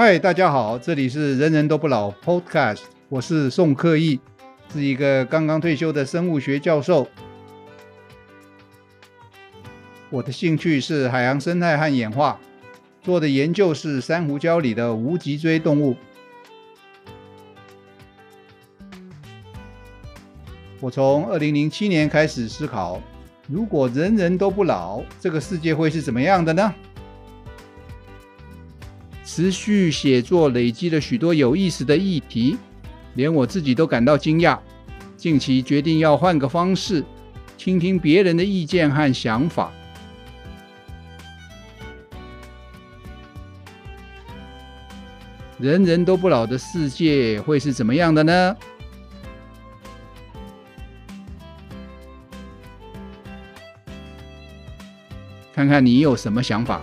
嗨，大家好，这里是人人都不老 Podcast，我是宋克义，是一个刚刚退休的生物学教授。我的兴趣是海洋生态和演化，做的研究是珊瑚礁里的无脊椎动物。我从二零零七年开始思考，如果人人都不老，这个世界会是怎么样的呢？持续写作累积了许多有意思的议题，连我自己都感到惊讶。近期决定要换个方式，倾听别人的意见和想法。人人都不老的世界会是怎么样的呢？看看你有什么想法。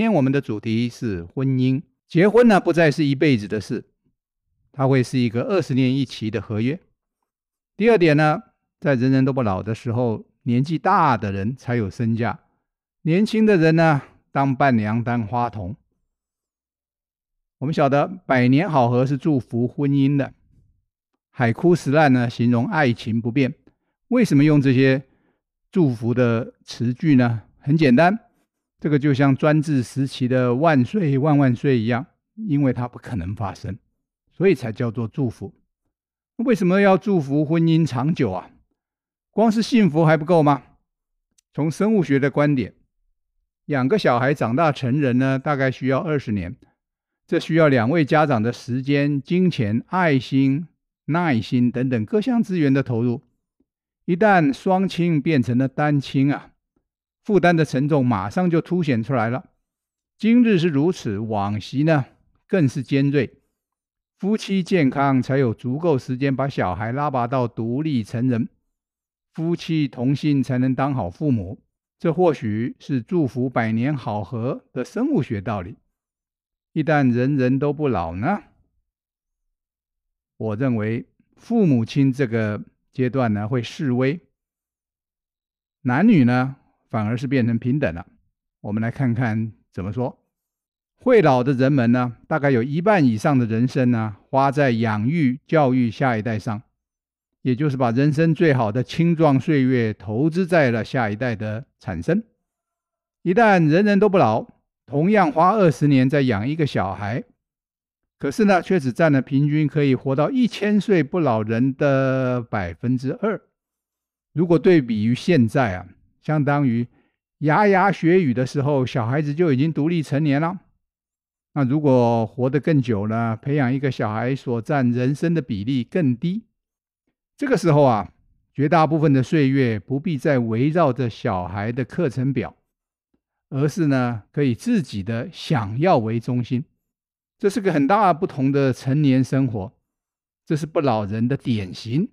今天我们的主题是婚姻。结婚呢，不再是一辈子的事，它会是一个二十年一期的合约。第二点呢，在人人都不老的时候，年纪大的人才有身价，年轻的人呢，当伴娘当花童。我们晓得百年好合是祝福婚姻的，海枯石烂呢，形容爱情不变。为什么用这些祝福的词句呢？很简单。这个就像专制时期的万岁万万岁一样，因为它不可能发生，所以才叫做祝福。为什么要祝福婚姻长久啊？光是幸福还不够吗？从生物学的观点，养个小孩长大成人呢，大概需要二十年，这需要两位家长的时间、金钱、爱心、耐心等等各项资源的投入。一旦双亲变成了单亲啊。负担的沉重马上就凸显出来了。今日是如此，往昔呢更是尖锐。夫妻健康，才有足够时间把小孩拉拔到独立成人；夫妻同心，才能当好父母。这或许是祝福百年好合的生物学道理。一旦人人都不老呢？我认为父母亲这个阶段呢会示威，男女呢？反而是变成平等了。我们来看看怎么说。会老的人们呢，大概有一半以上的人生呢，花在养育、教育下一代上，也就是把人生最好的青壮岁月投资在了下一代的产生。一旦人人都不老，同样花二十年在养一个小孩，可是呢，却只占了平均可以活到一千岁不老人的百分之二。如果对比于现在啊。相当于牙牙学语的时候，小孩子就已经独立成年了。那如果活得更久了，培养一个小孩所占人生的比例更低。这个时候啊，绝大部分的岁月不必再围绕着小孩的课程表，而是呢，可以自己的想要为中心。这是个很大不同的成年生活。这是不老人的典型。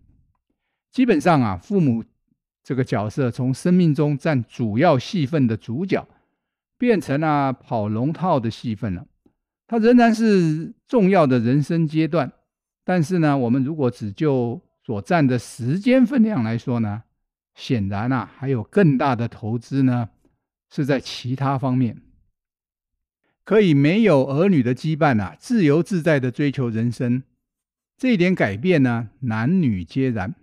基本上啊，父母。这个角色从生命中占主要戏份的主角，变成了跑龙套的戏份了。它仍然是重要的人生阶段，但是呢，我们如果只就所占的时间分量来说呢，显然啊，还有更大的投资呢，是在其他方面，可以没有儿女的羁绊啊，自由自在的追求人生。这一点改变呢，男女皆然。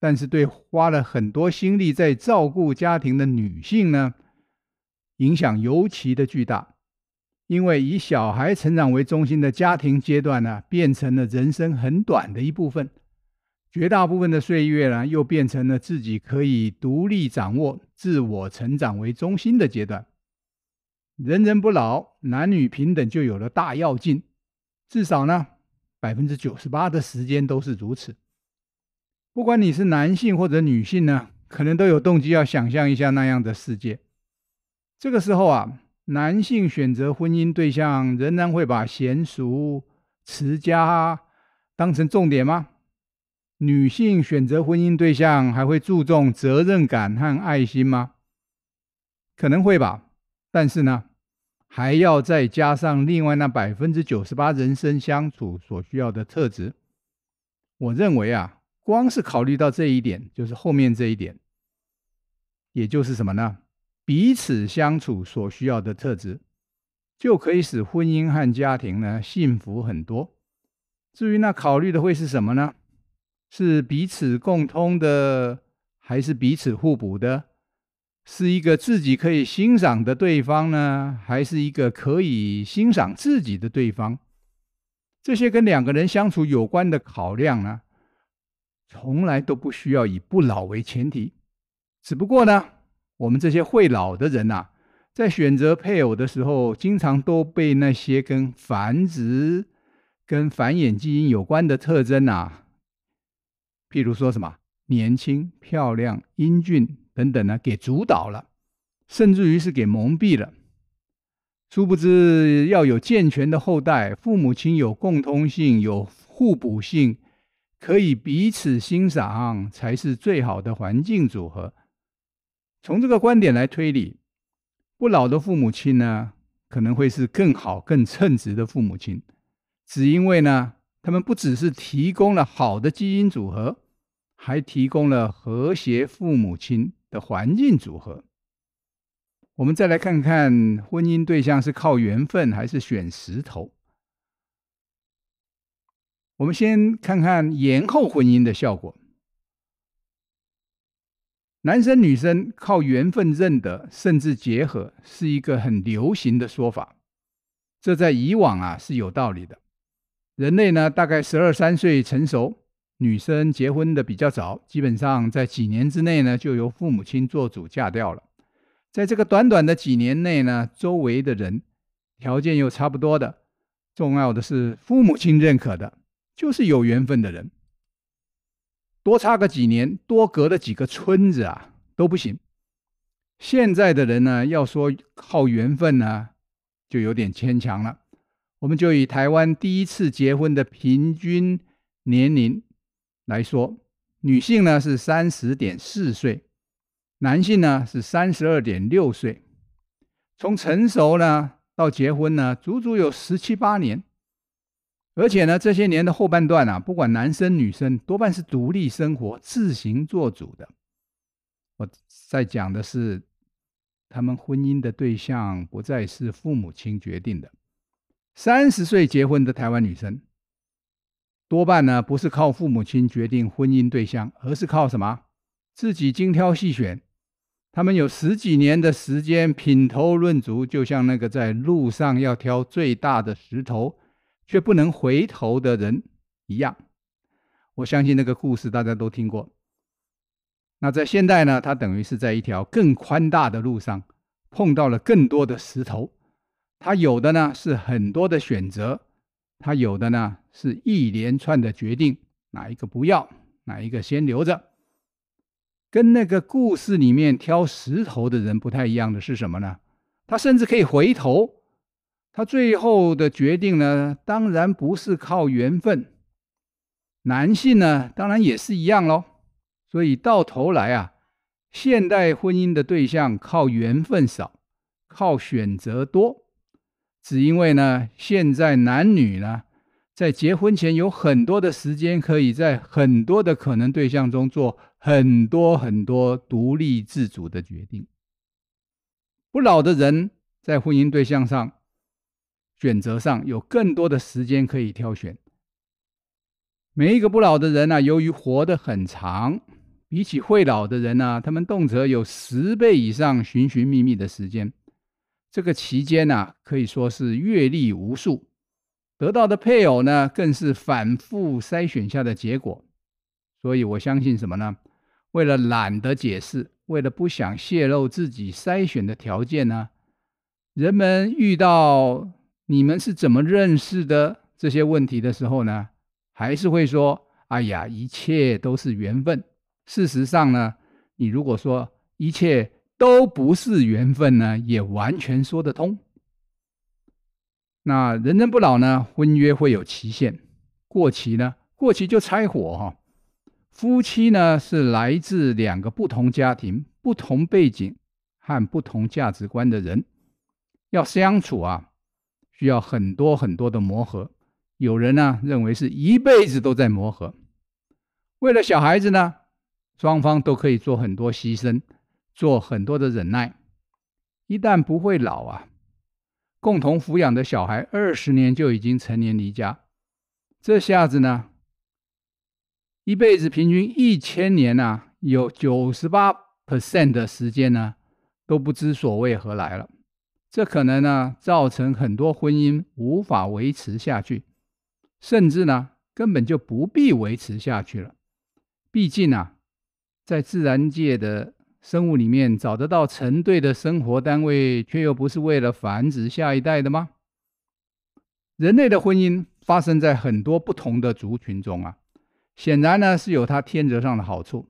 但是对花了很多心力在照顾家庭的女性呢，影响尤其的巨大。因为以小孩成长为中心的家庭阶段呢，变成了人生很短的一部分，绝大部分的岁月呢，又变成了自己可以独立掌握、自我成长为中心的阶段。人人不老，男女平等就有了大跃进，至少呢，百分之九十八的时间都是如此。不管你是男性或者女性呢，可能都有动机要想象一下那样的世界。这个时候啊，男性选择婚姻对象仍然会把贤淑、持家当成重点吗？女性选择婚姻对象还会注重责任感和爱心吗？可能会吧，但是呢，还要再加上另外那百分之九十八人生相处所需要的特质。我认为啊，光是考虑到这一点，就是后面这一点，也就是什么呢？彼此相处所需要的特质，就可以使婚姻和家庭呢幸福很多。至于那考虑的会是什么呢？是彼此共通的，还是彼此互补的？是一个自己可以欣赏的对方呢，还是一个可以欣赏自己的对方？这些跟两个人相处有关的考量呢，从来都不需要以不老为前提。只不过呢，我们这些会老的人呐，在选择配偶的时候，经常都被那些跟繁殖、跟繁衍基因有关的特征呐，譬如说什么年轻、漂亮、英俊等等呢，给主导了，甚至于是给蒙蔽了。殊不知，要有健全的后代，父母亲有共通性、有互补性，可以彼此欣赏，才是最好的环境组合。从这个观点来推理，不老的父母亲呢，可能会是更好、更称职的父母亲，只因为呢，他们不只是提供了好的基因组合，还提供了和谐父母亲的环境组合。我们再来看看婚姻对象是靠缘分还是选石头。我们先看看延后婚姻的效果。男生女生靠缘分认得甚至结合，是一个很流行的说法。这在以往啊是有道理的。人类呢，大概十二三岁成熟，女生结婚的比较早，基本上在几年之内呢，就由父母亲做主嫁掉了。在这个短短的几年内呢，周围的人条件又差不多的，重要的是父母亲认可的，就是有缘分的人。多差个几年，多隔了几个村子啊，都不行。现在的人呢，要说靠缘分呢，就有点牵强了。我们就以台湾第一次结婚的平均年龄来说，女性呢是三十点四岁。男性呢是三十二点六岁，从成熟呢到结婚呢，足足有十七八年，而且呢这些年的后半段啊，不管男生女生，多半是独立生活、自行做主的。我在讲的是，他们婚姻的对象不再是父母亲决定的。三十岁结婚的台湾女生，多半呢不是靠父母亲决定婚姻对象，而是靠什么？自己精挑细选。他们有十几年的时间品头论足，就像那个在路上要挑最大的石头却不能回头的人一样。我相信那个故事大家都听过。那在现代呢，他等于是在一条更宽大的路上碰到了更多的石头。他有的呢是很多的选择，他有的呢是一连串的决定，哪一个不要，哪一个先留着。跟那个故事里面挑石头的人不太一样的是什么呢？他甚至可以回头。他最后的决定呢，当然不是靠缘分。男性呢，当然也是一样喽。所以到头来啊，现代婚姻的对象靠缘分少，靠选择多，只因为呢，现在男女呢，在结婚前有很多的时间，可以在很多的可能对象中做。很多很多独立自主的决定。不老的人在婚姻对象上选择上有更多的时间可以挑选。每一个不老的人呢、由于活得很长，比起会老的人呢、他们动辄有十倍以上寻寻觅觅的时间。这个期间呢、可以说是阅历无数，得到的配偶呢，更是反复筛选下的结果。所以我相信什么呢？为了懒得解释，为了不想泄露自己筛选的条件呢，人们遇到你们是怎么认识的这些问题的时候呢，还是会说：“哎呀，一切都是缘分。”事实上呢，你如果说一切都不是缘分呢，也完全说得通。那人人不老呢，婚约会有期限，过期呢，过期就拆伙哈。夫妻呢，是来自两个不同家庭、不同背景和不同价值观的人，要相处啊，需要很多很多的磨合。有人呢认为是一辈子都在磨合，为了小孩子呢，双方都可以做很多牺牲，做很多的忍耐。一旦不会老啊，共同抚养的小孩二十年就已经成年离家，这下子呢，一辈子平均一千年呐、啊，有九十八 percent 的时间呢，都不知所为何来了。这可能呢，造成很多婚姻无法维持下去，甚至呢，根本就不必维持下去了。毕竟啊，在自然界的生物里面，找得到成对的生活单位，却又不是为了繁殖下一代的吗？人类的婚姻发生在很多不同的族群中啊，显然呢，是有它天择上的好处，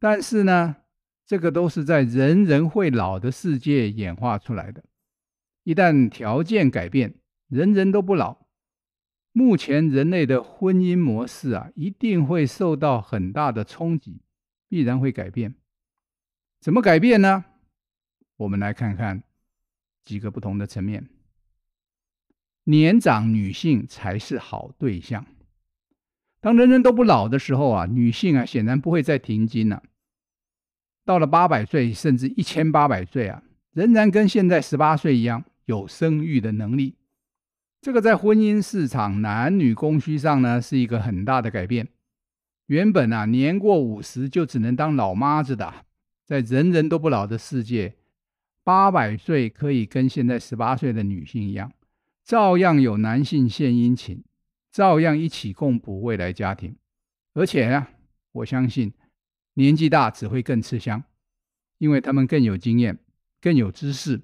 但是呢，这个都是在人人会老的世界演化出来的。一旦条件改变，人人都不老，目前人类的婚姻模式啊，一定会受到很大的冲击，必然会改变。怎么改变呢？我们来看看几个不同的层面。年长女性才是好对象。当人人都不老的时候啊，女性啊，显然不会再停经了。到了八百岁，甚至一千八百岁啊，仍然跟现在十八岁一样。有生育的能力，这个在婚姻市场男女供需上呢，是一个很大的改变。原本啊，年过五十就只能当老妈子的，在人人都不老的世界，八百岁可以跟现在十八岁的女性一样，照样有男性献殷勤，照样一起共补未来家庭。而且啊，我相信年纪大只会更吃香，因为他们更有经验，更有知识。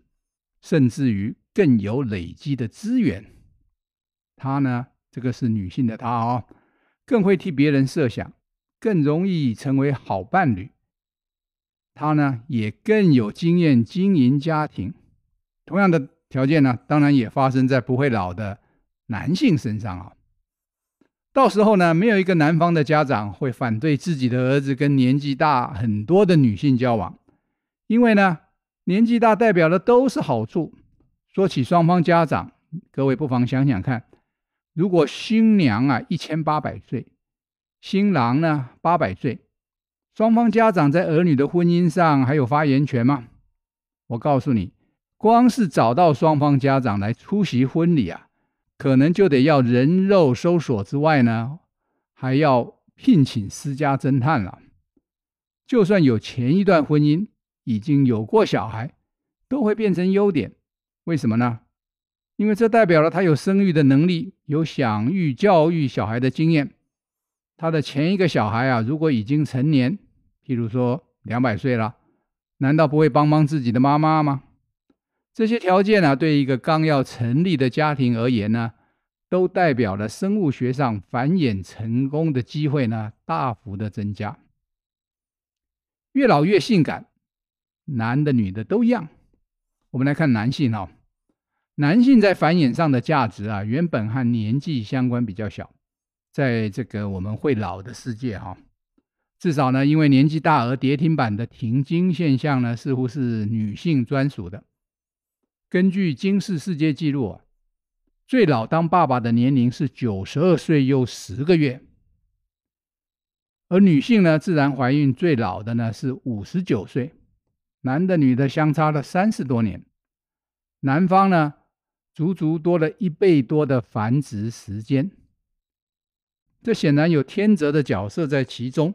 甚至于更有累积的资源，她呢，这个是女性的她哦，更会替别人设想，更容易成为好伴侣。她呢，也更有经验经营家庭。同样的条件呢，当然也发生在不会老的男性身上啊。到时候呢，没有一个男方的家长会反对自己的儿子跟年纪大很多的女性交往，因为呢。年纪大代表的都是好处。说起双方家长，各位不妨想想看，如果新娘啊一千八百岁，新郎呢八百岁，双方家长在儿女的婚姻上还有发言权吗？我告诉你，光是找到双方家长来出席婚礼啊，可能就得要人肉搜索之外呢，还要聘请私家侦探了。就算有前一段婚姻。已经有过小孩，都会变成优点。为什么呢？因为这代表了他有生育的能力，有养育教育小孩的经验。他的前一个小孩啊，如果已经成年，譬如说两百岁了，难道不会帮帮自己的妈妈吗？这些条件呢，对一个刚要成立的家庭而言呢，都代表了生物学上繁衍成功的机会呢，大幅的增加。越老越性感。男的、女的都一样。我们来看男性哦，男性在繁衍上的价值啊，原本和年纪相关比较小。在这个我们会老的世界哈，至少呢，因为年纪大而跌停板的停经现象呢，似乎是女性专属的。根据金氏世界纪录啊，最老当爸爸的年龄是九十二岁又十个月，而女性呢，自然怀孕最老的呢是五十九岁。男的、女的相差了三十多年，男方呢，足足多了一倍多的繁殖时间。这显然有天择的角色在其中。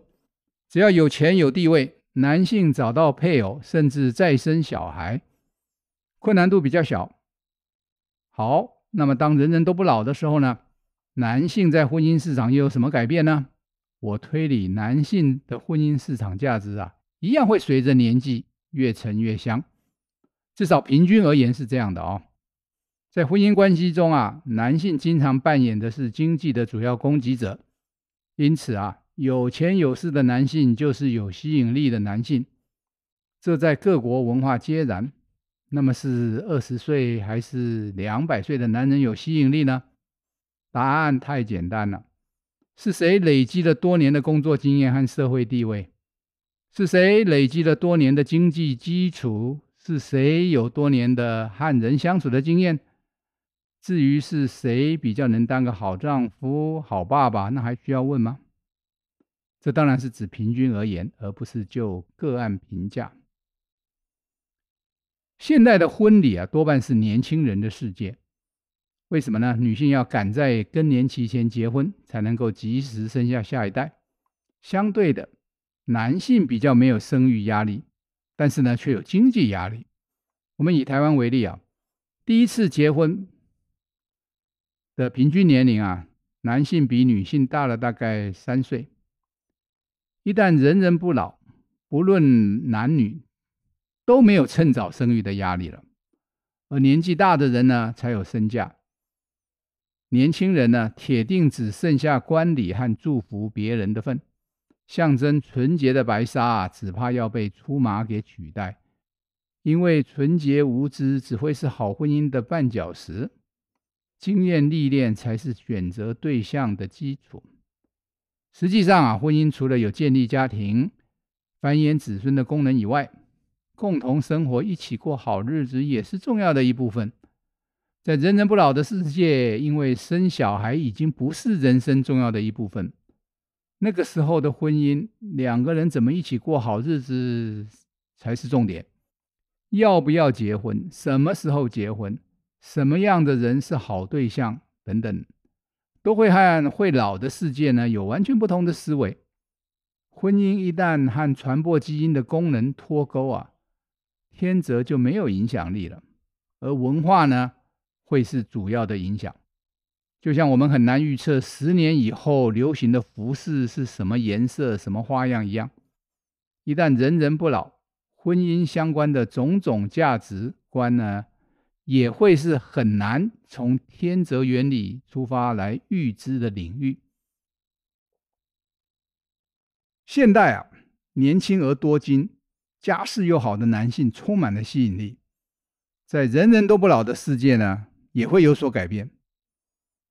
只要有钱有地位，男性找到配偶，甚至再生小孩，困难度比较小。好，那么当人人都不老的时候呢，男性在婚姻市场又有什么改变呢？我推理，男性的婚姻市场价值啊，一样会随着年纪。越沉越香，至少平均而言是这样的哦。在婚姻关系中啊，男性经常扮演的是经济的主要供给者，因此啊，有钱有势的男性就是有吸引力的男性。这在各国文化皆然。那么是二十岁还是两百岁的男人有吸引力呢？答案太简单了，是谁累积了多年的工作经验和社会地位？是谁累积了多年的经济基础？是谁有多年的和人相处的经验？至于是谁比较能当个好丈夫、好爸爸，那还需要问吗？这当然是指平均而言，而不是就个案评价。现代的婚礼啊，多半是年轻人的世界。为什么呢？女性要赶在更年期前结婚，才能够及时生下下一代。相对的，男性比较没有生育压力，但是呢，却有经济压力。我们以台湾为例啊，第一次结婚的平均年龄啊，男性比女性大了大概三岁。一旦人人不老，不论男女，都没有趁早生育的压力了。而年纪大的人呢，才有身价。年轻人呢，铁定只剩下观礼和祝福别人的份，象征纯洁的白纱，只怕要被粗麻给取代。因为纯洁无知只会是好婚姻的绊脚石，经验历练才是选择对象的基础。实际上啊，婚姻除了有建立家庭、繁衍子孙的功能以外，共同生活、一起过好日子也是重要的一部分。在人人不老的世界，因为生小孩已经不是人生重要的一部分。那个时候的婚姻，两个人怎么一起过好日子才是重点。要不要结婚？什么时候结婚？什么样的人是好对象？等等，都会和会老的世界呢有完全不同的思维。婚姻一旦和传播基因的功能脱钩啊，天择就没有影响力了。而文化呢？会是主要的影响，就像我们很难预测十年以后流行的服饰是什么颜色、什么花样一样。一旦人人不老，婚姻相关的种种价值观呢，也会是很难从天择原理出发来预知的领域。现代啊，年轻而多金、家世又好的男性充满了吸引力，在人人都不老的世界呢，也会有所改变。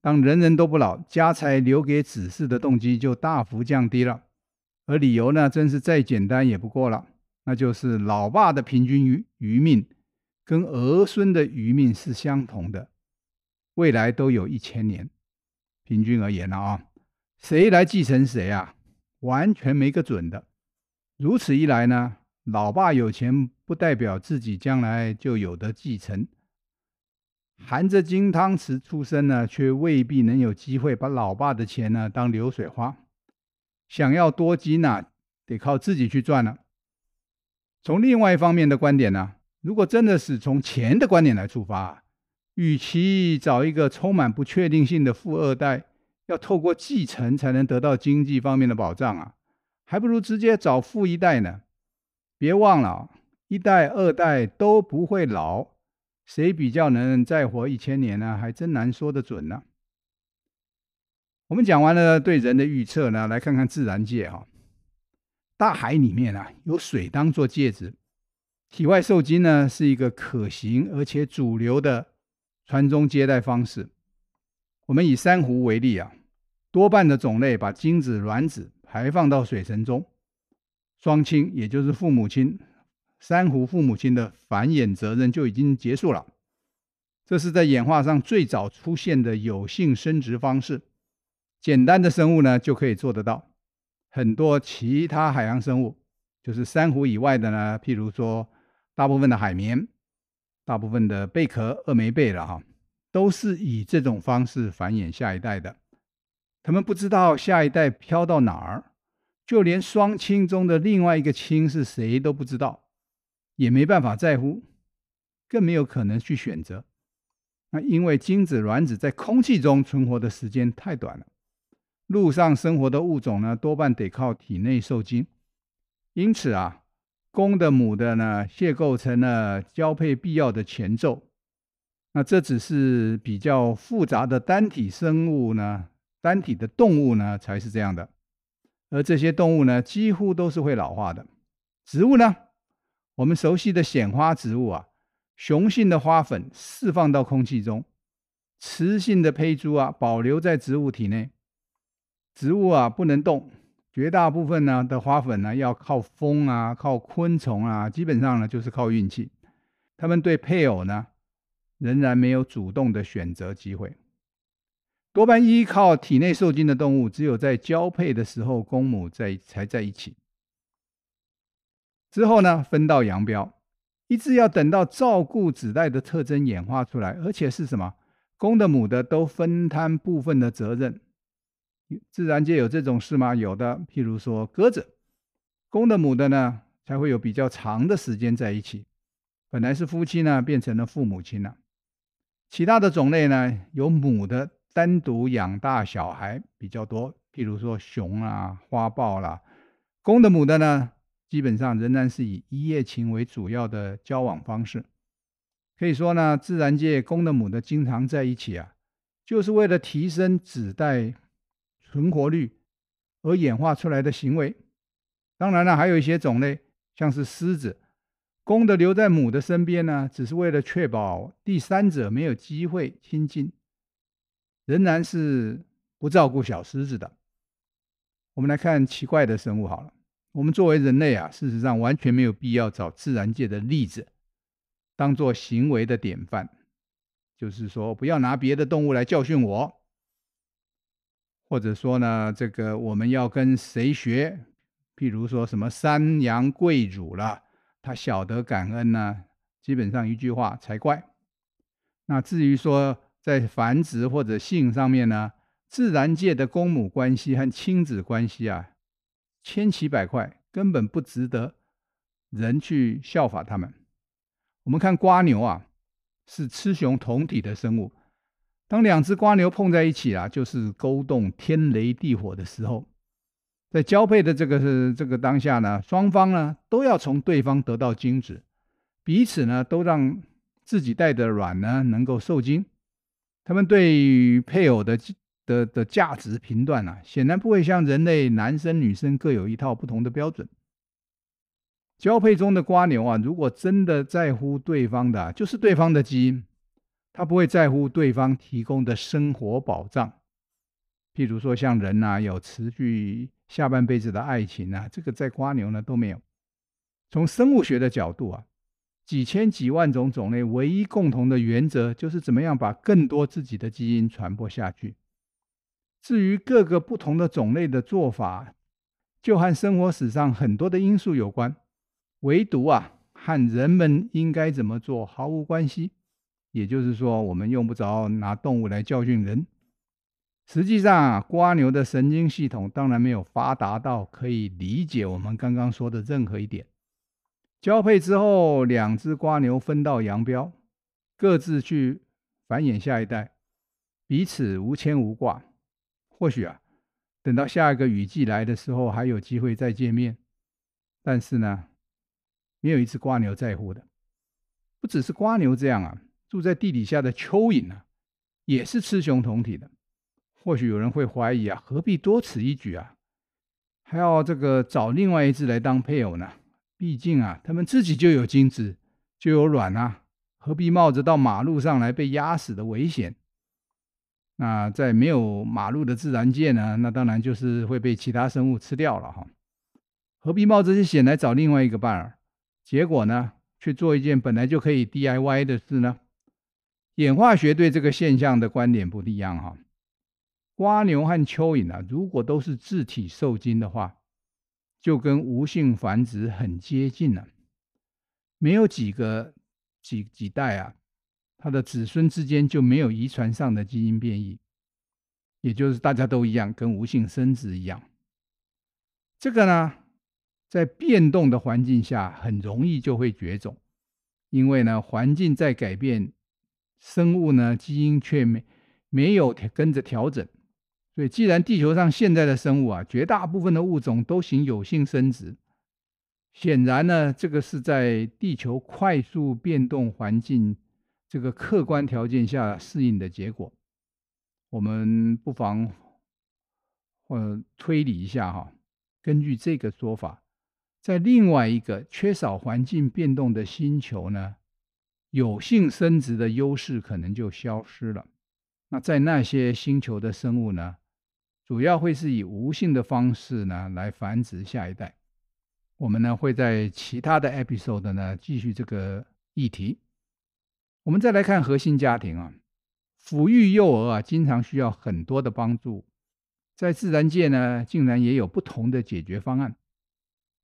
当人人都不老，家财留给子嗣的动机就大幅降低了。而理由呢，真是再简单也不过了，那就是老爸的平均余余命跟儿孙的余命是相同的，未来都有一千年。平均而言了啊，谁来继承谁啊，完全没个准的。如此一来呢，老爸有钱不代表自己将来就有的继承。含着金汤匙出生呢，却未必能有机会把老爸的钱呢当流水花。想要多金呐、得靠自己去赚了。从另外一方面的观点呢，如果真的是从钱的观点来出发，与其找一个充满不确定性的富二代，要透过继承才能得到经济方面的保障啊，还不如直接找富一代呢。别忘了，一代、二代都不会老。谁比较能再活一千年呢？还真难说得准呢。我们讲完了对人的预测呢，来看看自然界哈。大海里面啊，有水当做介质，体外受精呢是一个可行而且主流的传宗接代方式。我们以珊瑚为例啊，多半的种类把精子卵子排放到水层中，双亲也就是父母亲。珊瑚父母亲的繁衍责任就已经结束了，这是在演化上最早出现的有性生殖方式。简单的生物呢就可以做得到，很多其他海洋生物，就是珊瑚以外的呢，譬如说大部分的海绵、大部分的贝壳、鳄眉贝了哈，都是以这种方式繁衍下一代的。他们不知道下一代飘到哪儿，就连双亲中的另外一个亲是谁都不知道。也没办法在乎，更没有可能去选择。那因为精子卵子在空气中存活的时间太短了，陆上生活的物种呢，多半得靠体内受精。因此啊，公的母的呢，解构成了交配必要的前奏。那这只是比较复杂的单体生物呢，单体的动物呢，才是这样的。而这些动物呢，几乎都是会老化的。植物呢？我们熟悉的显花植物啊，雄性的花粉释放到空气中，雌性的胚珠啊保留在植物体内。植物啊不能动，绝大部分呢的花粉呢要靠风啊、靠昆虫啊，基本上呢就是靠运气。它们对配偶呢仍然没有主动的选择机会。多半依靠体内受精的动物，只有在交配的时候，公母在才在一起。之后呢，分道扬镳，一直要等到照顾子代的特征演化出来，而且是什么？公的母的都分摊部分的责任。自然界有这种事吗？有的，譬如说鸽子，公的母的呢，才会有比较长的时间在一起。本来是夫妻呢，变成了父母亲了。其他的种类呢，有母的。单独养大小孩比较多，譬如说熊啊、花豹啦，公的母的呢，基本上仍然是以一夜情为主要的交往方式。可以说呢，自然界公的母的经常在一起啊，就是为了提升子代存活率而演化出来的行为。当然了，还有一些种类，像是狮子，公的留在母的身边呢，只是为了确保第三者没有机会亲近。仍然是不照顾小狮子的。我们来看奇怪的生物好了。我们作为人类啊，事实上完全没有必要找自然界的例子当做行为的典范。就是说，不要拿别的动物来教训我，或者说呢，这个我们要跟谁学？譬如说什么山羊跪乳了，他晓得感恩呢？基本上一句话才怪。那至于说，在繁殖或者性上面呢，自然界的公母关系和亲子关系啊，千奇百怪，根本不值得人去效法他们。我们看瓜牛啊，是雌雄同体的生物。当两只瓜牛碰在一起啊，就是勾动天雷地火的时候。在交配的这个是这个当下呢，双方呢都要从对方得到精子，彼此呢都让自己带的卵呢能够受精。他们对于配偶的的的价值评断啊，显然不会像人类男生女生各有一套不同的标准。交配中的蜗牛啊，如果真的在乎对方的，就是对方的基因，他不会在乎对方提供的生活保障。譬如说像人呐，有持续下半辈子的爱情啊，这个在瓜牛呢都没有。从生物学的角度啊。几千几万种种类，唯一共同的原则就是怎么样把更多自己的基因传播下去。至于各个不同的种类的做法，就和生活史上很多的因素有关，唯独啊和人们应该怎么做毫无关系。也就是说，我们用不着拿动物来教训人。实际上啊，瓜牛的神经系统当然没有发达到可以理解我们刚刚说的任何一点。交配之后，两只瓜牛分道扬镳，各自去繁衍下一代，彼此无牵无挂。或许啊，等到下一个雨季来的时候，还有机会再见面。但是呢，没有一只瓜牛在乎的。不只是瓜牛这样啊，住在地底下的蚯蚓啊，也是雌雄同体的。或许有人会怀疑啊，何必多此一举啊？还要这个找另外一只来当配偶呢？毕竟啊，他们自己就有精子，就有卵啊，何必冒着到马路上来被压死的危险？那在没有马路的自然界呢，那当然就是会被其他生物吃掉了哈。何必冒这些险来找另外一个伴儿？结果呢，去做一件本来就可以 DIY 的事呢？演化学对这个现象的观点不一样哈。蜗牛和蚯蚓啊，如果都是自体受精的话。就跟无性繁殖很接近了，没有几个几几代啊，他的子孙之间就没有遗传上的基因变异，也就是大家都一样，跟无性生殖一样。这个呢，在变动的环境下很容易就会绝种，因为呢，环境在改变，生物呢基因却没没有跟着调整。所以，既然地球上现在的生物啊，绝大部分的物种都行有性生殖，显然呢，这个是在地球快速变动环境这个客观条件下适应的结果。我们不妨呃推理一下哈，根据这个说法，在另外一个缺少环境变动的星球呢，有性生殖的优势可能就消失了。那在那些星球的生物呢，主要会是以无性的方式呢来繁殖下一代。我们呢会在其他的 episode 呢继续这个议题。我们再来看核心家庭啊，抚育幼儿啊，经常需要很多的帮助。在自然界呢，竟然也有不同的解决方案。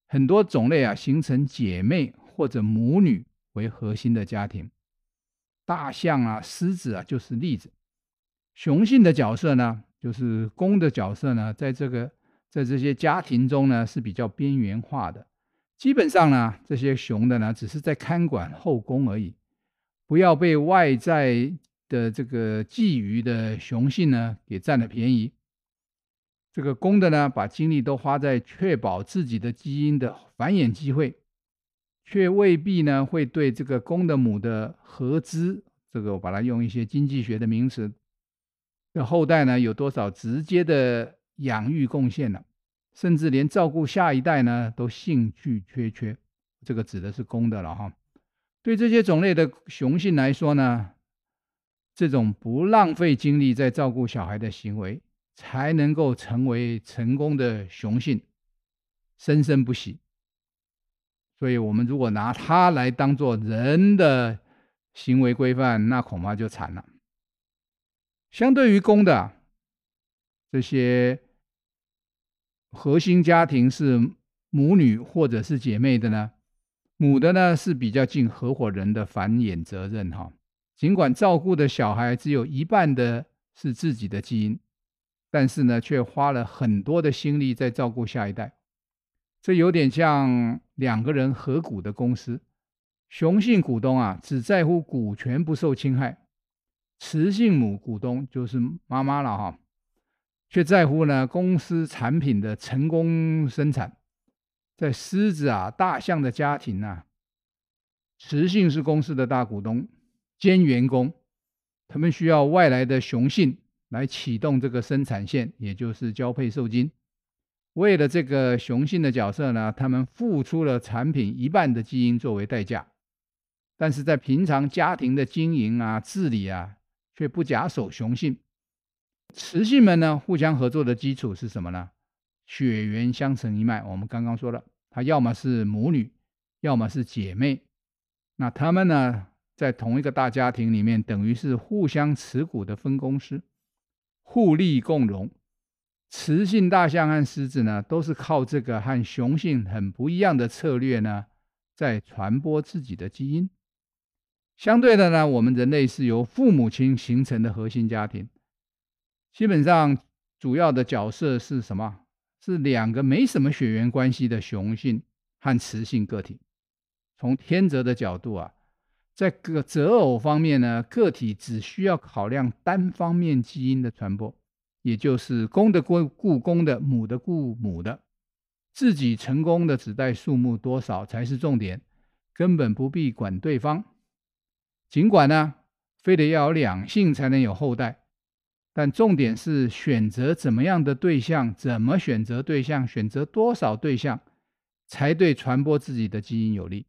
很多种类啊，形成姐妹或者母女为核心的家庭。大象啊、狮子啊，就是例子。雄性的角色呢，就是公的角色呢，在这个在这些家庭中呢，是比较边缘化的。基本上呢，这些雄的呢，只是在看管后宫而已，不要被外在的这个觊觎的雄性呢，给占了便宜。这个公的呢，把精力都花在确保自己的基因的繁衍机会，却未必呢会对这个公的母的合资，这个我把它用一些经济学的名词，的后代呢有多少直接的养育贡献了，甚至连照顾下一代呢都兴趣缺缺。这个指的是公的了哈。对这些种类的雄性来说呢，这种不浪费精力在照顾小孩的行为。才能够成为成功的雄性，生生不息。所以，我们如果拿它来当做人的行为规范，那恐怕就惨了。相对于公的这些核心家庭是母女或者是姐妹的呢，母的呢是比较尽合伙人的繁衍责任哈。尽管照顾的小孩只有一半的是自己的基因。但是呢，却花了很多的心力在照顾下一代，这有点像两个人合股的公司，雄性股东啊只在乎股权不受侵害，雌性母股东就是妈妈了哈，却在乎呢公司产品的成功生产。在狮子啊、大象的家庭啊，雌性是公司的大股东兼员工，他们需要外来的雄性。来启动这个生产线，也就是交配受精。为了这个雄性的角色呢，他们付出了产品一半的基因作为代价。但是在平常家庭的经营啊、治理啊，却不假手雄性。雌性们呢，互相合作的基础是什么呢？血缘相承一脉。我们刚刚说了，她要么是母女，要么是姐妹。那他们呢，在同一个大家庭里面，等于是互相持股的分公司。互利共荣，雌性大象和狮子呢，都是靠这个和雄性很不一样的策略呢，在传播自己的基因。相对的呢，我们人类是由父母亲形成的核心家庭，基本上主要的角色是什么？是两个没什么血缘关系的雄性和雌性个体。从天择的角度啊。在个择偶方面呢，个体只需要考量单方面基因的传播，也就是公的顾顾公的，母的顾母的，自己成功的子代数目多少才是重点，根本不必管对方。尽管呢，非得要有两性才能有后代，但重点是选择怎么样的对象，怎么选择对象，选择多少对象，才对传播自己的基因有利。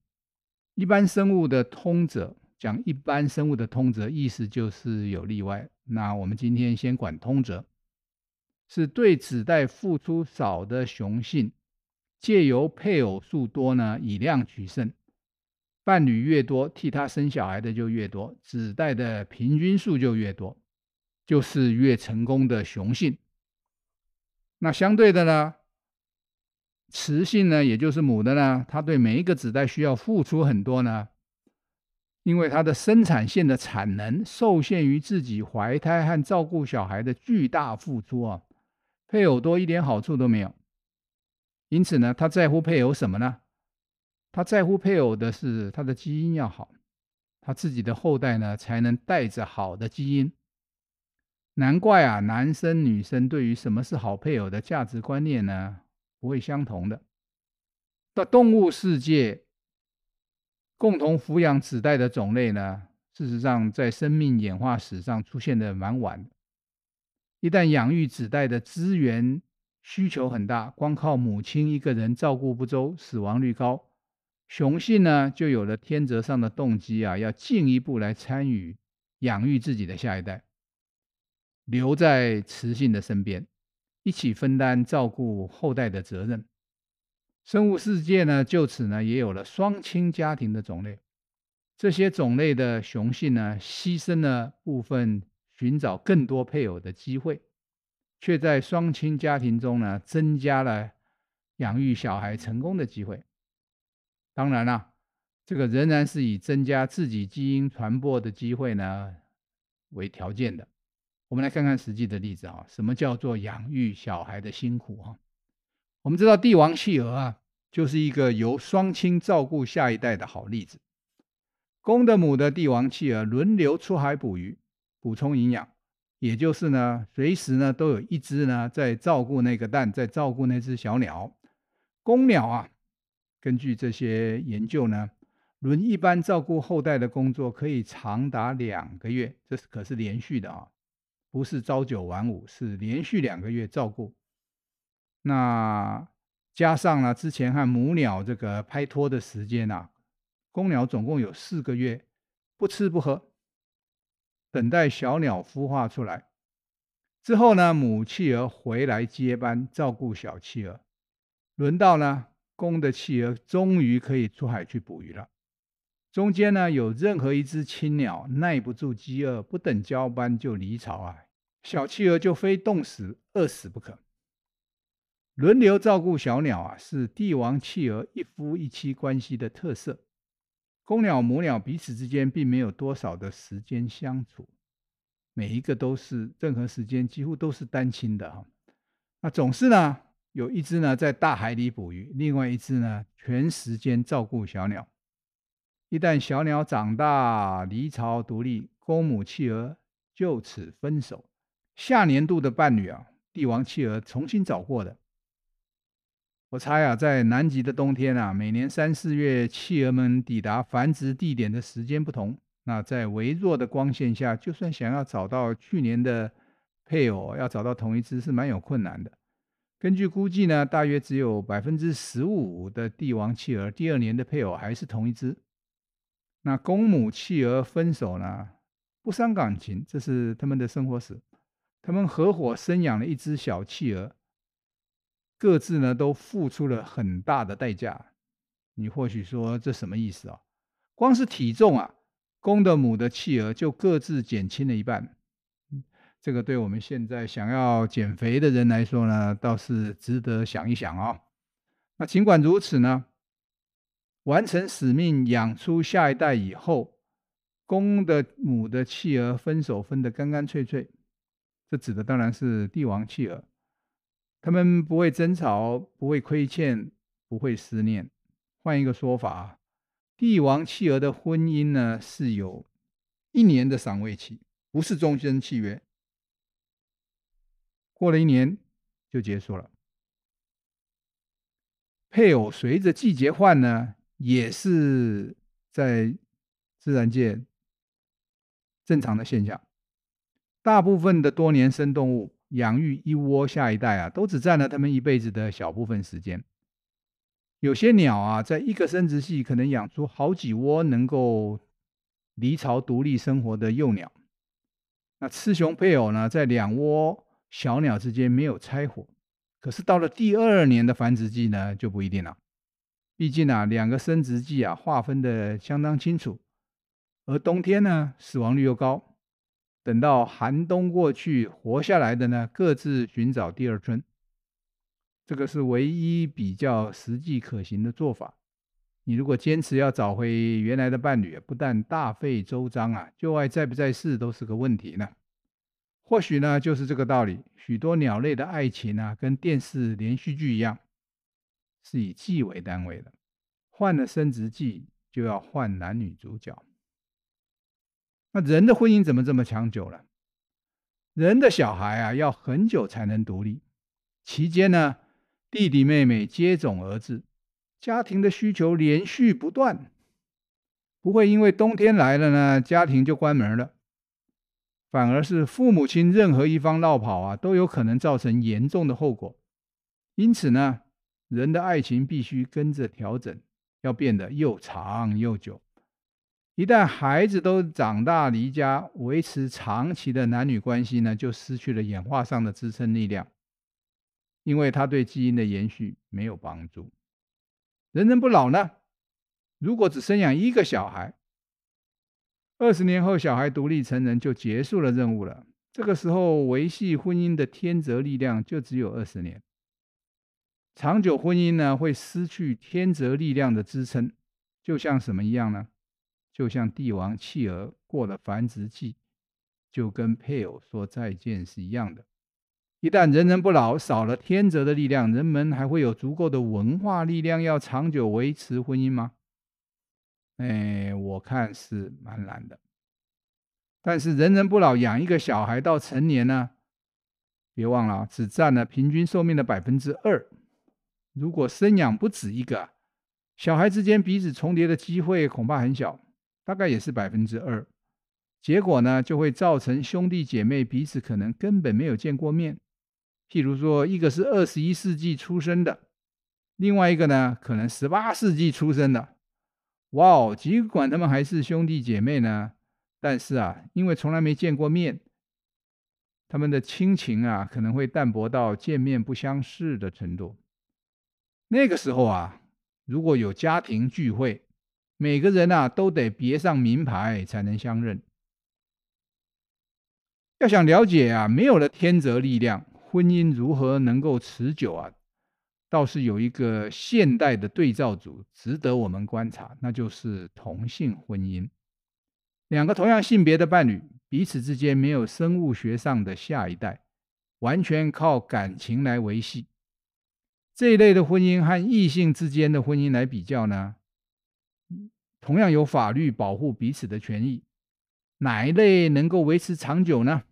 一般生物的通则，讲一般生物的通则，意思就是有例外。那我们今天先管通则，是对子代付出少的雄性，借由配偶数多呢，以量取胜，伴侣越多，替他生小孩的就越多，子代的平均数就越多，就是越成功的雄性。那相对的呢？雌性呢，也就是母的呢，它对每一个子代需要付出很多呢，因为它的生产线的产能受限于自己怀胎和照顾小孩的巨大付出啊，配偶多一点好处都没有。因此呢，他在乎配偶什么呢？他在乎配偶的是他的基因要好，他自己的后代呢才能带着好的基因。难怪啊，男生女生对于什么是好配偶的价值观念呢，不会相同的。到动物世界，共同抚养子代的种类呢，事实上在生命演化史上出现的蛮晚的。一旦养育子代的资源需求很大，光靠母亲一个人照顾不周，死亡率高，雄性呢就有了天择上的动机啊，要进一步来参与养育自己的下一代，留在雌性的身边。一起分担照顾后代的责任，生物世界呢，就此呢也有了双亲家庭的种类。这些种类的雄性呢，牺牲了部分寻找更多配偶的机会，却在双亲家庭中呢，增加了养育小孩成功的机会。当然了，这个仍然是以增加自己基因传播的机会呢为条件的。我们来看看实际的例子啊，什么叫做养育小孩的辛苦啊？我们知道帝王企鹅啊，就是一个由双亲照顾下一代的好例子。公的母的帝王企鹅轮流出海捕鱼，补充营养，也就是呢，随时呢都有一只呢在照顾那个蛋，在照顾那只小鸟。公鸟啊，根据这些研究呢，轮一般照顾后代的工作可以长达两个月，这是可是连续的啊，不是朝九晚五，是连续两个月照顾。那加上了之前和母鸟这个拍拖的时间啊，公鸟总共有四个月不吃不喝，等待小鸟孵化出来之后呢，母企鹅回来接班照顾小企鹅，轮到呢公的企鹅终于可以出海去捕鱼了。中间呢有任何一只青鸟耐不住饥饿，不等交班就离巢啊，小企鹅就非冻死饿死不可。轮流照顾小鸟啊，是帝王企鹅一夫一妻关系的特色。公鸟、母鸟彼此之间并没有多少的时间相处，每一个都是任何时间几乎都是单亲的哈。那总是呢，有一只呢在大海里捕鱼，另外一只呢全时间照顾小鸟。一旦小鸟长大离巢独立，公母企鹅就此分手。下年度的伴侣啊，帝王企鹅重新找过的。我猜啊，在南极的冬天啊，每年三四月，企鹅们抵达繁殖地点的时间不同。那在微弱的光线下，就算想要找到去年的配偶，要找到同一只是蛮有困难的。根据估计呢，大约只有百分之十五的帝王企鹅第二年的配偶还是同一只。那公母企鹅分手呢，不伤感情，这是他们的生活史。他们合伙生养了一只小企鹅。各自呢都付出了很大的代价，你或许说这什么意思啊？光是体重啊，公的母的企鹅就各自减轻了一半。这个对我们现在想要减肥的人来说呢，倒是值得想一想啊。那尽管如此呢，完成使命养出下一代以后，公的母的弃儿分手分得干干脆脆，这指的当然是帝王弃儿。他们不会争吵，不会亏欠，不会思念。换一个说法，帝王弃儿的婚姻呢，是有一年的赏味期，不是终身契约。过了一年就结束了。配偶随着季节换呢，也是在自然界正常的现象。大部分的多年生动物。养育一窝下一代啊，都只占了他们一辈子的小部分时间。有些鸟啊，在一个生殖季可能养出好几窝能够离巢独立生活的幼鸟。那雌雄配偶呢，在两窝小鸟之间没有拆伙。可是到了第二年的繁殖季呢，就不一定了。毕竟啊，两个生殖季啊划分得相当清楚，而冬天呢，死亡率又高。等到寒冬过去，活下来的呢，各自寻找第二春。这个是唯一比较实际可行的做法。你如果坚持要找回原来的伴侣，不但大费周章啊，旧爱在不在世都是个问题呢。或许呢，就是这个道理。许多鸟类的爱情啊，跟电视连续剧一样，是以季为单位的。换了生殖季，就要换男女主角。那人的婚姻怎么这么长久了？人的小孩啊，要很久才能独立。期间呢，弟弟妹妹接踵而至，家庭的需求连续不断，不会因为冬天来了呢，家庭就关门了。反而是父母亲任何一方落跑啊，都有可能造成严重的后果。因此呢，人的爱情必须跟着调整，要变得又长又久。一旦孩子都长大离家，维持长期的男女关系呢，就失去了演化上的支撑力量，因为它对基因的延续没有帮助。人人不老呢，如果只生养一个小孩，二十年后小孩独立成人就结束了任务了，这个时候维系婚姻的天择力量就只有二十年。长久婚姻呢，会失去天择力量的支撑，就像什么一样呢？就像帝王弃儿过了繁殖季，就跟配偶说再见是一样的。一旦人人不老，少了天择的力量，人们还会有足够的文化力量要长久维持婚姻吗？哎，我看是蛮难的。但是人人不老，养一个小孩到成年呢，别忘了只占了平均寿命的百分之二。如果生养不止一个，小孩之间彼此重叠的机会恐怕很小，大概也是百分之二。结果呢，就会造成兄弟姐妹彼此可能根本没有见过面。譬如说，一个是二十一世纪出生的，另外一个呢，可能十八世纪出生的。哇哦，尽管他们还是兄弟姐妹呢，但是啊，因为从来没见过面，他们的亲情啊，可能会淡薄到见面不相识的程度。那个时候啊，如果有家庭聚会，每个人啊都得别上名牌才能相认。要想了解啊，没有了天择力量，婚姻如何能够持久啊？倒是有一个现代的对照组值得我们观察，那就是同性婚姻。两个同样性别的伴侣，彼此之间没有生物学上的下一代，完全靠感情来维系。这一类的婚姻和异性之间的婚姻来比较呢，同样有法律保护彼此的权益，哪一类能够维持长久呢？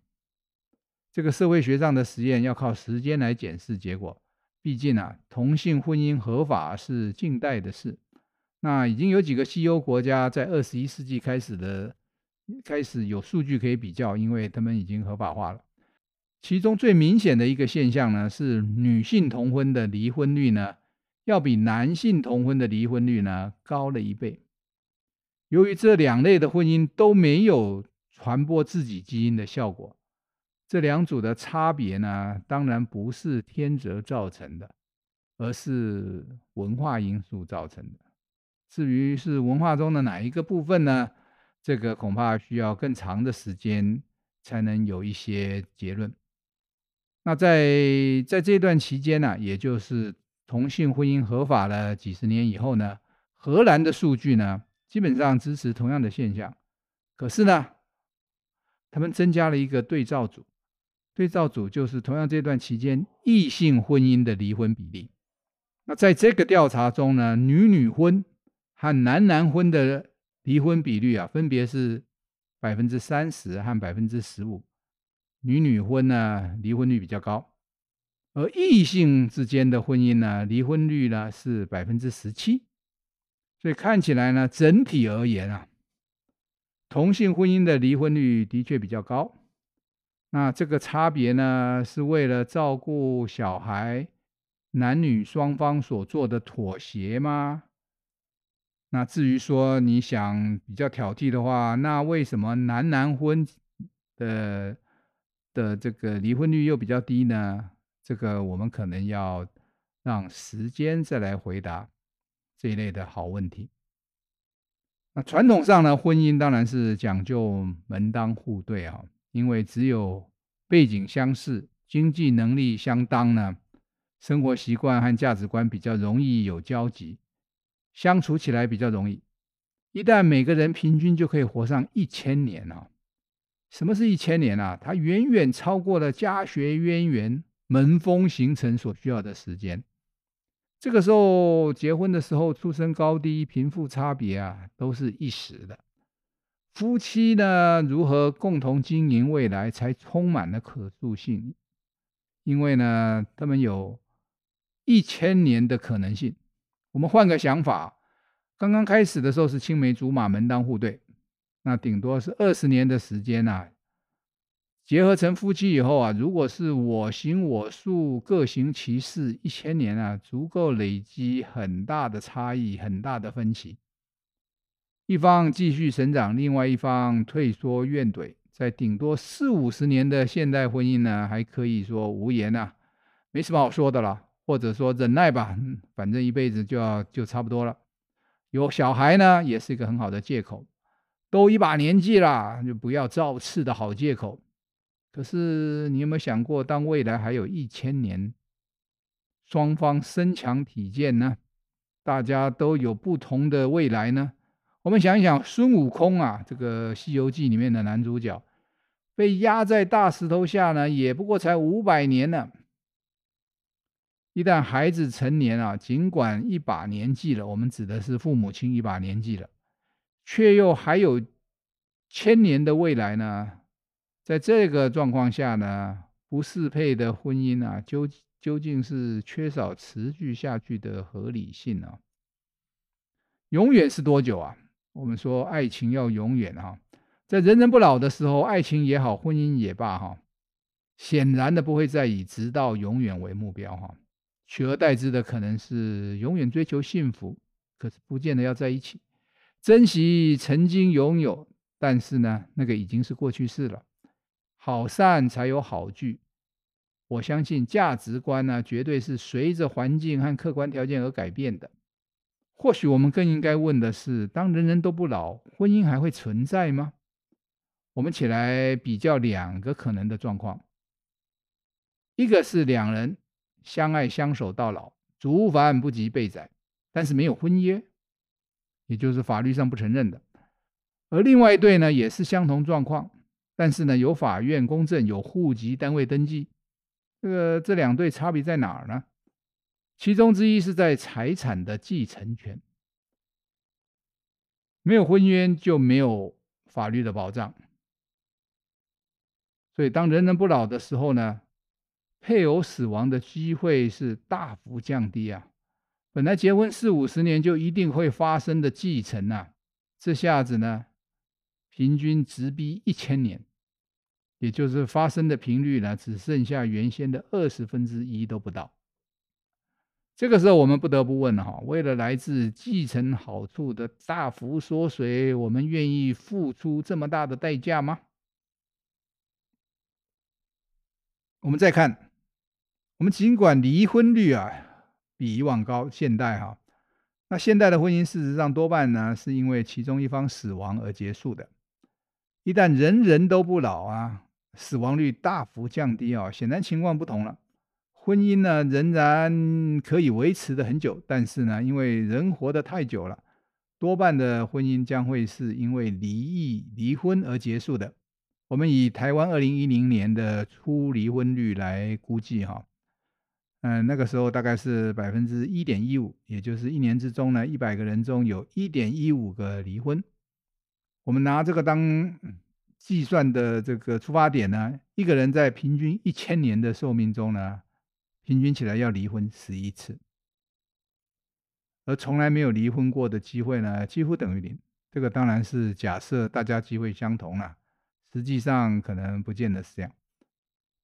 这个社会学上的实验要靠时间来检视结果。毕竟啊，同性婚姻合法是近代的事，那已经有几个西欧国家在二十一世纪开始的开始有数据可以比较，因为他们已经合法化了。其中最明显的一个现象呢，是女性同婚的离婚率呢，要比男性同婚的离婚率呢高了一倍。由于这两类的婚姻都没有传播自己基因的效果，这两组的差别呢，当然不是天择造成的，而是文化因素造成的。至于是文化中的哪一个部分呢？这个恐怕需要更长的时间才能有一些结论。那在在这段期间呢、也就是同性婚姻合法了几十年以后呢，荷兰的数据呢，基本上支持同样的现象。可是呢，他们增加了一个对照组，对照组就是同样这段期间异性婚姻的离婚比例。那在这个调查中呢，女女婚和男男婚的离婚比率啊，分别是百分之三十和百分之十五。女女婚呢，离婚率比较高，而异性之间的婚姻呢，离婚率呢是百分之十七。所以看起来呢，整体而言啊，同性婚姻的离婚率的确比较高。那这个差别呢，是为了照顾小孩，男女双方所做的妥协吗？那至于说你想比较挑剔的话，那为什么男男婚的的这个离婚率又比较低呢？这个我们可能要让时间再来回答这一类的好问题。那传统上呢，婚姻当然是讲究门当户对啊，因为只有背景相似、经济能力相当呢，生活习惯和价值观比较容易有交集，相处起来比较容易。一旦每个人平均就可以活上一千年啊。什么是一千年啊？它远远超过了家学渊源、门风形成所需要的时间。这个时候结婚的时候，出身高低、贫富差别啊，都是一时的。夫妻呢，如何共同经营未来，才充满了可塑性。因为呢，他们有一千年的可能性。我们换个想法，刚刚开始的时候是青梅竹马、门当户对。那顶多是二十年的时间呐、啊，结合成夫妻以后啊，如果是我行我素，各行其事，一千年啊，足够累积很大的差异，很大的分歧。一方继续成长，另外一方退缩怨怼，在顶多四五十年的现代婚姻呢，还可以说无言啊，没什么好说的了，或者说忍耐吧，反正一辈子就要就差不多了。有小孩呢，也是一个很好的借口。都一把年纪了，就不要造次的好借口。可是你有没有想过，当未来还有一千年，双方身强体健呢？大家都有不同的未来呢？我们想一想，孙悟空啊，这个《西游记》里面的男主角，被压在大石头下呢，也不过才五百年呢。一旦孩子成年啊，尽管一把年纪了，我们指的是父母亲一把年纪了，却又还有千年的未来呢。在这个状况下呢，不适配的婚姻啊，究究竟是缺少持续下去的合理性呢？永远是多久啊？我们说爱情要永远哈，在人人不老的时候，爱情也好，婚姻也罢哈，显然的不会再以直到永远为目标哈。取而代之的可能是永远追求幸福，可是不见得要在一起。珍惜曾经拥有，但是呢，那个已经是过去式了。好散才有好聚。我相信价值观呢，绝对是随着环境和客观条件而改变的。或许我们更应该问的是：当人人都不老，婚姻还会存在吗？我们起来比较两个可能的状况，一个是两人。相爱相守到老，族繁不及备载，但是没有婚约，也就是法律上不承认的。而另外一对呢，也是相同状况，但是呢，有法院公证，有户籍单位登记。这个这两对差别在哪儿呢？其中之一是在财产的继承权，没有婚约就没有法律的保障。所以当人人不老的时候呢，配偶死亡的机会是大幅降低啊！本来结婚四五十年就一定会发生的继承啊，这下子呢，平均直逼一千年，也就是发生的频率呢，只剩下原先的二十分之一都不到。这个时候，我们不得不问了哈：为了来自继承好处的大幅缩水，我们愿意付出这么大的代价吗？我们再看。我们尽管离婚率啊比以往高，现代哈，那现代的婚姻事实上多半呢是因为其中一方死亡而结束的。一旦人人都不老啊，死亡率大幅降低啊，显然情况不同了。婚姻呢仍然可以维持的很久，但是呢，因为人活得太久了，多半的婚姻将会是因为离异、离婚而结束的。我们以台湾二零一零年的初离婚率来估计哈。嗯，那个时候大概是百分之一点一五，也就是一年之中呢，一百个人中有一点一五个离婚。我们拿这个当计算的这个出发点呢，一个人在平均一千年的寿命中呢，平均起来要离婚十一次，而从来没有离婚过的机会呢，几乎等于零。这个当然是假设大家机会相同了，实际上可能不见得是这样。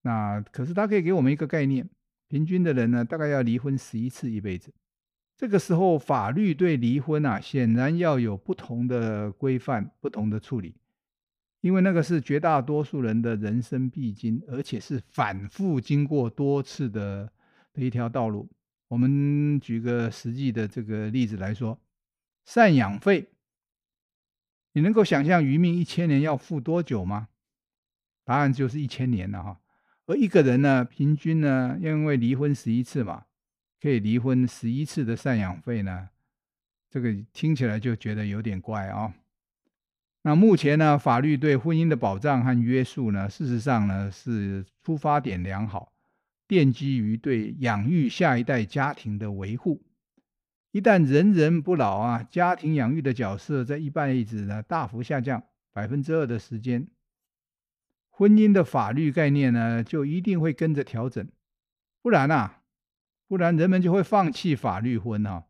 那可是它可以给我们一个概念。平均的人呢，大概要离婚十一次一辈子。这个时候，法律对离婚啊，显然要有不同的规范、不同的处理，因为那个是绝大多数人的人生必经，而且是反复经过多次的的一条道路。我们举个实际的这个例子来说，赡养费，你能够想象余命一千年要付多久吗？答案就是一千年了哈。而一个人呢，平均呢，因为离婚十一次嘛，可以离婚十一次的赡养费呢，这个听起来就觉得有点怪啊、哦。那目前呢，法律对婚姻的保障和约束呢，事实上呢是出发点良好，奠基于对养育下一代家庭的维护。一旦人人不老啊，家庭养育的角色在一辈子呢大幅下降百分之二的时间。婚姻的法律概念呢，就一定会跟着调整，不然啊，不然人们就会放弃法律婚啊，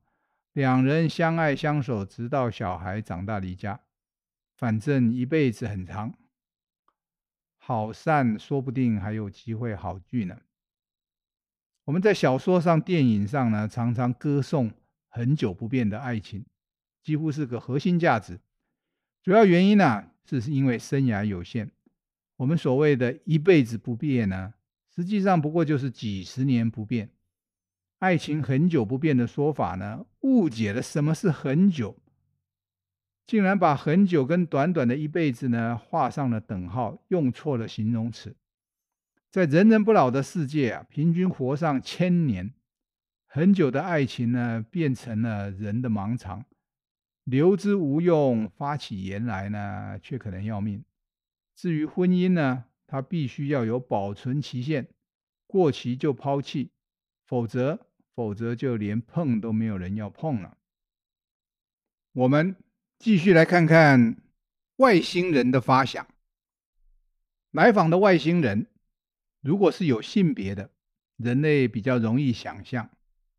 两人相爱相守，直到小孩长大离家，反正一辈子很长，好散说不定还有机会好聚呢。我们在小说上、电影上呢，常常歌颂恒久不变的爱情，几乎是个核心价值。主要原因呢，是因为生涯有限。我们所谓的一辈子不变呢，实际上不过就是几十年不变。爱情恒久不变的说法呢，误解了什么是恒久，竟然把很久跟短短的一辈子呢画上了等号，用错了形容词。在人人不老的世界啊，平均活上千年，很久的爱情呢，变成了人的盲肠，留之无用，发起言来呢，却可能要命。至于婚姻呢，它必须要有保存期限，过期就抛弃，否则，否则就连碰都没有人要碰了。我们继续来看看外星人的发想。来访的外星人，如果是有性别的，人类比较容易想象。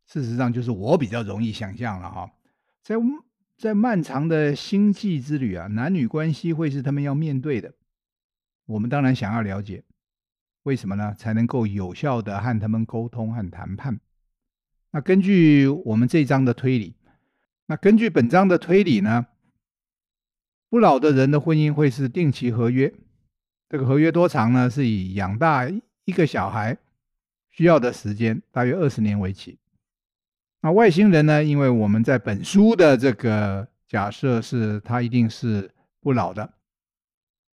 事实上，就是我比较容易想象了哈。在在漫长的星际之旅啊，男女关系会是他们要面对的。我们当然想要了解，为什么呢？才能够有效的和他们沟通和谈判。那根据我们这一章的推理，那根据本章的推理呢，不老的人的婚姻会是定期合约。这个合约多长呢？是以养大一个小孩需要的时间，大约二十年为期。那外星人呢？因为我们在本书的这个假设是他一定是不老的。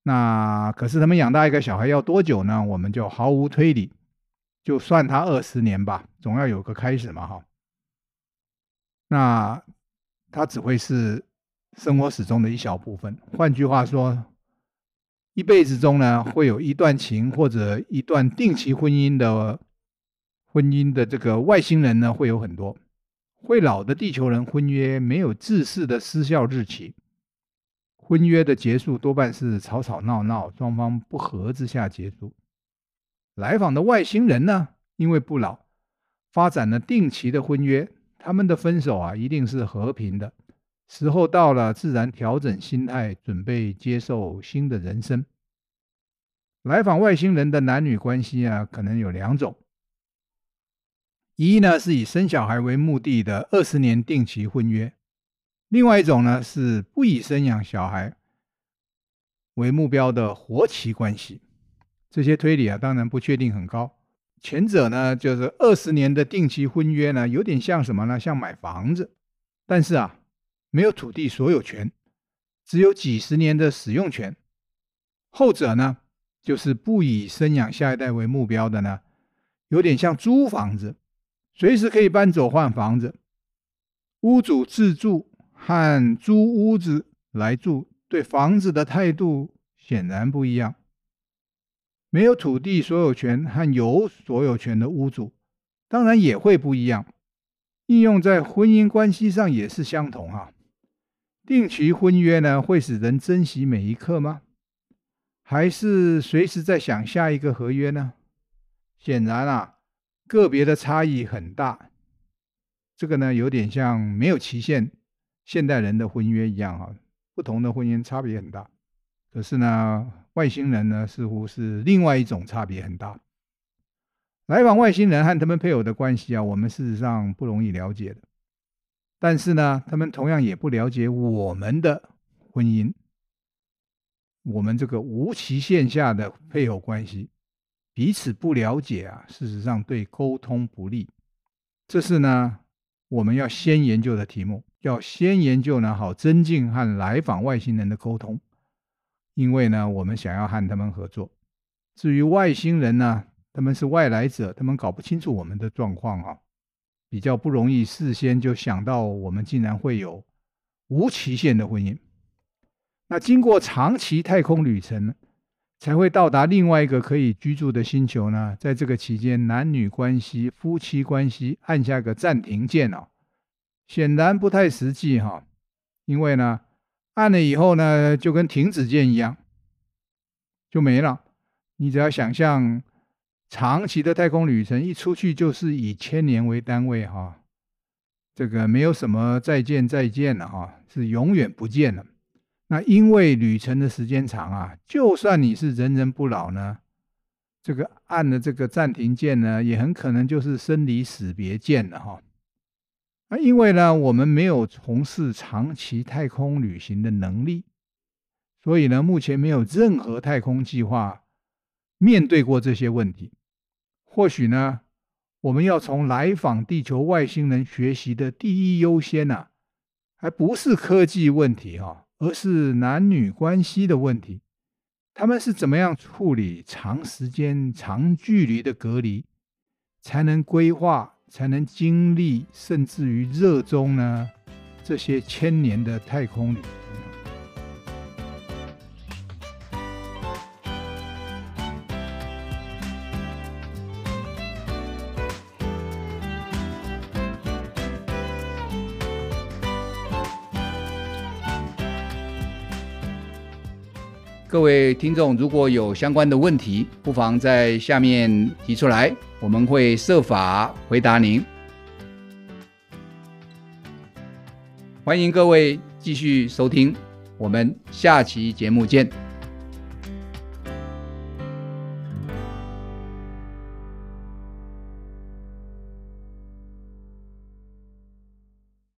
那可是他们养大一个小孩要多久呢？我们就毫无推理，就算他二十年吧，总要有个开始嘛，哈。那他只会是生活史中的一小部分。换句话说，一辈子中呢，会有一段情或者一段定期婚姻的婚姻的这个外星人呢，会有很多。会老的地球人婚约没有正式的失效日期。婚约的结束多半是吵吵闹闹，双方不和之下结束。来访的外星人呢，因为不老，发展了定期的婚约，他们的分手啊，一定是和平的。时候到了，自然调整心态，准备接受新的人生。来访外星人的男女关系啊，可能有两种：一呢是以生小孩为目的的二十年定期婚约。另外一种呢，是不以生养小孩为目标的活期关系。这些推理啊，当然不确定很高。前者呢，就是二十年的定期婚约呢，有点像什么呢？像买房子，但是啊，没有土地所有权，只有几十年的使用权。后者呢，就是不以生养下一代为目标的呢，有点像租房子，随时可以搬走换房子，屋主自住。和租屋子来住，对房子的态度显然不一样。没有土地所有权和有所有权的屋主，当然也会不一样。应用在婚姻关系上也是相同哈。定期婚约呢，会使人珍惜每一刻吗？还是随时在想下一个合约呢？显然啊，个别的差异很大。这个呢，有点像没有期限。现代人的婚约一样哈，不同的婚姻差别很大。可是呢，外星人呢，似乎是另外一种差别很大。来访外星人和他们配偶的关系啊，我们事实上不容易了解的。但是呢，他们同样也不了解我们的婚姻，我们这个无期限下的配偶关系，彼此不了解啊，事实上对沟通不利。这是呢，我们要先研究的题目。要先研究呢，好增进和来访外星人的沟通，因为呢，我们想要和他们合作。至于外星人呢，他们是外来者，他们搞不清楚我们的状况啊，比较不容易事先就想到我们竟然会有无期限的婚姻。那经过长期太空旅程，才会到达另外一个可以居住的星球呢。在这个期间，男女关系、夫妻关系，按下个暂停键哦。显然不太实际哈，因为呢，按了以后呢，就跟停止键一样，就没了。你只要想象长期的太空旅程，一出去就是以千年为单位哈，这个没有什么再见再见了哈，是永远不见了。那因为旅程的时间长啊，就算你是人人不老呢，这个按的这个暂停键呢，也很可能就是生离死别键了哈。啊，因为呢，我们没有从事长期太空旅行的能力，所以呢，目前没有任何太空计划面对过这些问题。或许呢，我们要从来访地球外星人学习的第一优先呢，还不是科技问题哈，而是男女关系的问题。他们是怎么样处理长时间、长距离的隔离，才能规划，才能经历，甚至于热衷呢？这些千年的太空旅。各位听众，如果有相关的问题，不妨在下面提出来，我们会设法回答您。欢迎各位继续收听，我们下期节目见。